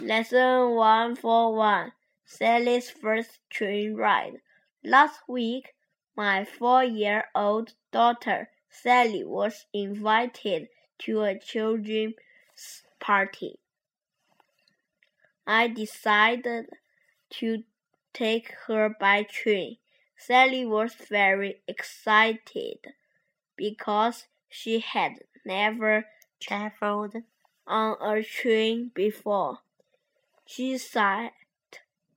Lesson 141 Sally's First Train Ride. Last week, my four year old daughter Sally was invited to a children's party. I decided to take her by train. Sally was very excited because she had never traveled on a train before. She sat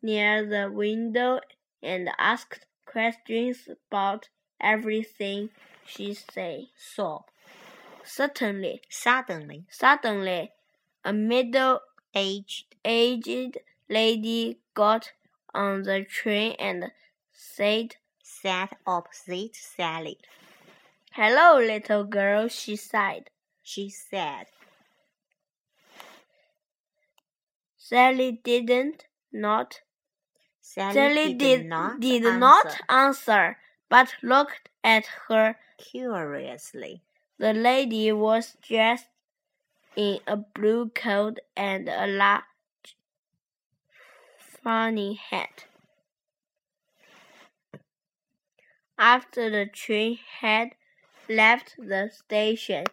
near the window and asked questions about everything she say, saw. Certainly, Suddenly, suddenly, a middle-aged aged lady got on the train and said, sat opposite Sally. "Hello, little girl," she said. She said, Sally didn't not Sally, Sally did, did, not did answer not answer, but looked at her. curiously. The lady was dressed in a blue coat and a large funny hat. After the train had left the station,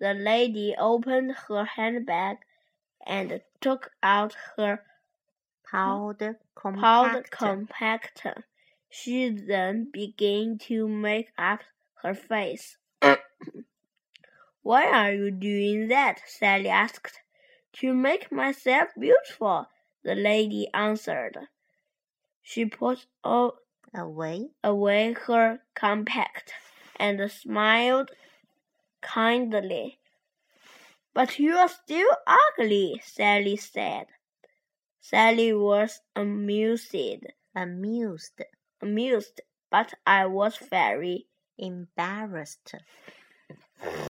the lady opened her handbag and took out her Powder powder compact. compactor. She then began to make up her face. Why are you doing that? Sally asked. To make myself beautiful, the lady answered. She put away. away her compact and smiled kindly. But you are still ugly, Sally said. Sally was amused, amused, amused, but I was very embarrassed.